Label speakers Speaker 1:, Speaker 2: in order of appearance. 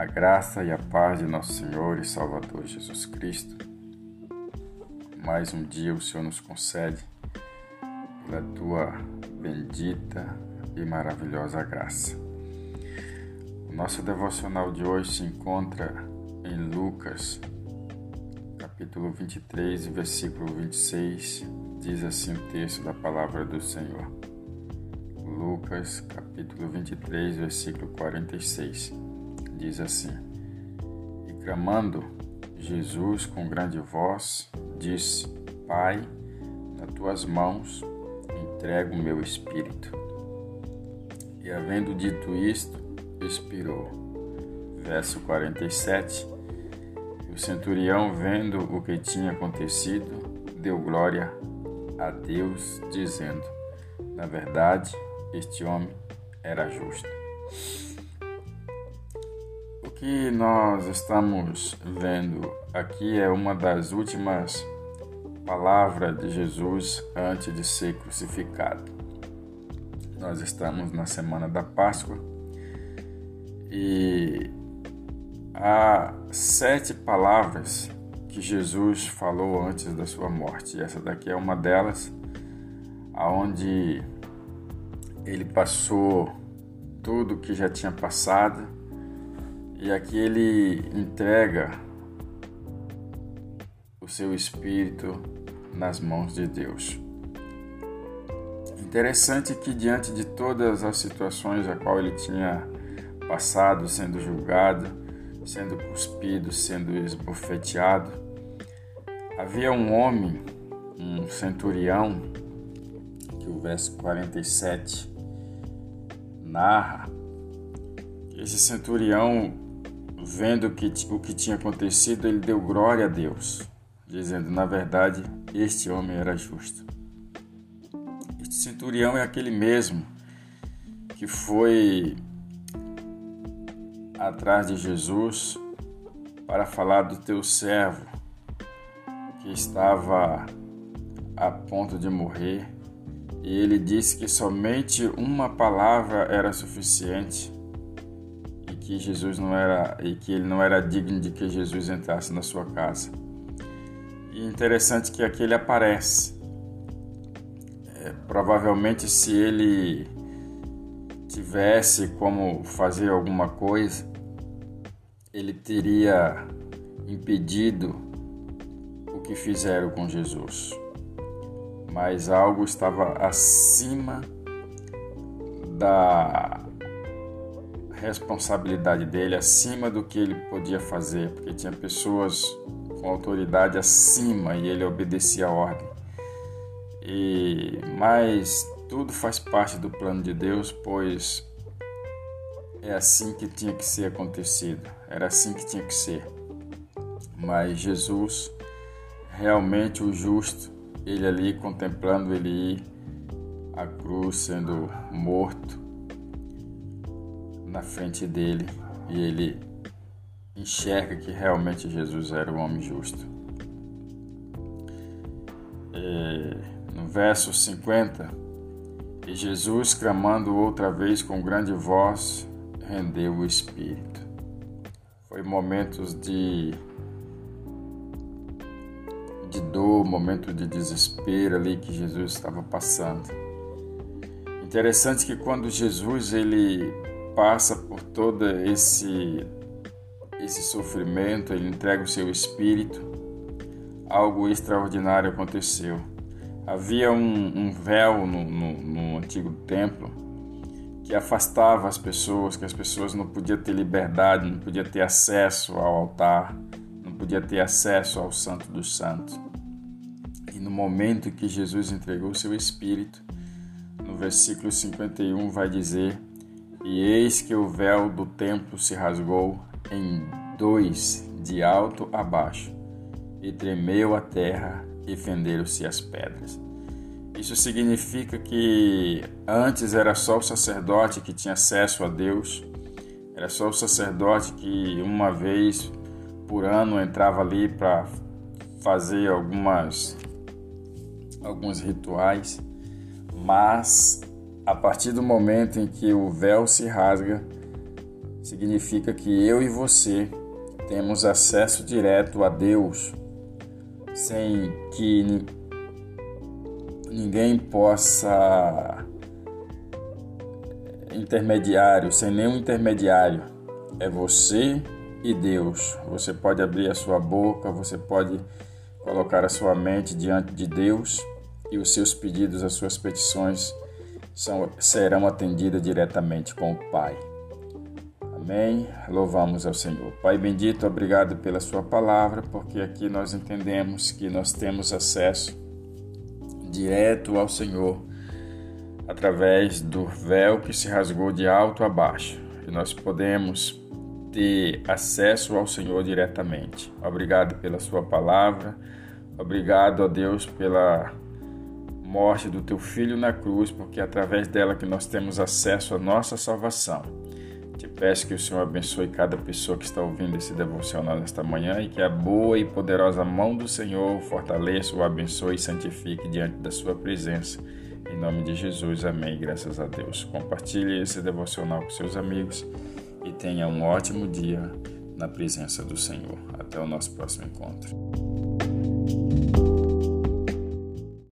Speaker 1: A graça e a paz de nosso Senhor e Salvador Jesus Cristo. Mais um dia o Senhor nos concede pela tua bendita e maravilhosa graça. O nosso devocional de hoje se encontra em Lucas, capítulo 23, versículo 26. Diz assim o texto da palavra do Senhor. Lucas, capítulo 23, versículo 46. Diz assim: E clamando, Jesus com grande voz disse: Pai, nas tuas mãos entrego o meu espírito. E havendo dito isto, expirou. Verso 47. O centurião, vendo o que tinha acontecido, deu glória a Deus, dizendo: Na verdade, este homem era justo. O que nós estamos vendo aqui é uma das últimas palavras de Jesus antes de ser crucificado. Nós estamos na semana da Páscoa e há sete palavras que Jesus falou antes da sua morte. E essa daqui é uma delas, aonde ele passou tudo que já tinha passado e aqui ele entrega o seu espírito nas mãos de Deus. Interessante que diante de todas as situações a qual ele tinha passado, sendo julgado, sendo cuspido, sendo esbofeteado, havia um homem, um centurião, que o verso 47 narra, esse centurião, vendo que, o que tinha acontecido, ele deu glória a Deus, dizendo: Na verdade, este homem era justo. Este centurião é aquele mesmo que foi atrás de Jesus para falar do teu servo que estava a ponto de morrer e ele disse que somente uma palavra era suficiente que Jesus não era e que ele não era digno de que Jesus entrasse na sua casa. E interessante que aqui ele aparece. É, provavelmente se ele tivesse como fazer alguma coisa, ele teria impedido o que fizeram com Jesus mas algo estava acima da responsabilidade dele, acima do que ele podia fazer, porque tinha pessoas com autoridade acima e ele obedecia a ordem. E mas tudo faz parte do plano de Deus, pois é assim que tinha que ser acontecido, era assim que tinha que ser. Mas Jesus, realmente o justo, ele ali contemplando ele ir à cruz sendo morto na frente dele e ele enxerga que realmente Jesus era o homem justo. E, no verso 50, e Jesus, clamando outra vez com grande voz, rendeu o espírito. Foi momentos de de dor, momento de desespero ali que Jesus estava passando. Interessante que quando Jesus ele passa por todo esse esse sofrimento, ele entrega o seu espírito, algo extraordinário aconteceu. Havia um, um véu no, no, no antigo templo que afastava as pessoas, que as pessoas não podiam ter liberdade, não podiam ter acesso ao altar, não podia ter acesso ao Santo dos Santos. E no momento que Jesus entregou seu Espírito, no versículo 51 vai dizer: E eis que o véu do templo se rasgou em dois, de alto a baixo, e tremeu a terra e fenderam-se as pedras. Isso significa que antes era só o sacerdote que tinha acesso a Deus, era só o sacerdote que uma vez por ano entrava ali para fazer algumas alguns rituais, mas a partir do momento em que o véu se rasga, significa que eu e você temos acesso direto a Deus sem que ninguém possa intermediário, sem nenhum intermediário. É você e Deus. Você pode abrir a sua boca, você pode colocar a sua mente diante de Deus e os seus pedidos, as suas petições são, serão atendidas diretamente com o Pai. Amém. Louvamos ao Senhor. Pai bendito, obrigado pela Sua palavra, porque aqui nós entendemos que nós temos acesso direto ao Senhor através do véu que se rasgou de alto a baixo. E nós podemos ter acesso ao Senhor diretamente. Obrigado pela Sua palavra. Obrigado a Deus pela morte do Teu Filho na cruz, porque é através dela que nós temos acesso à nossa salvação. Te peço que o Senhor abençoe cada pessoa que está ouvindo esse devocional nesta manhã e que a boa e poderosa mão do Senhor fortaleça, o abençoe e santifique diante da sua presença. Em nome de Jesus, amém. Graças a Deus. Compartilhe esse devocional com seus amigos e tenha um ótimo dia na presença do Senhor. Até o nosso próximo encontro.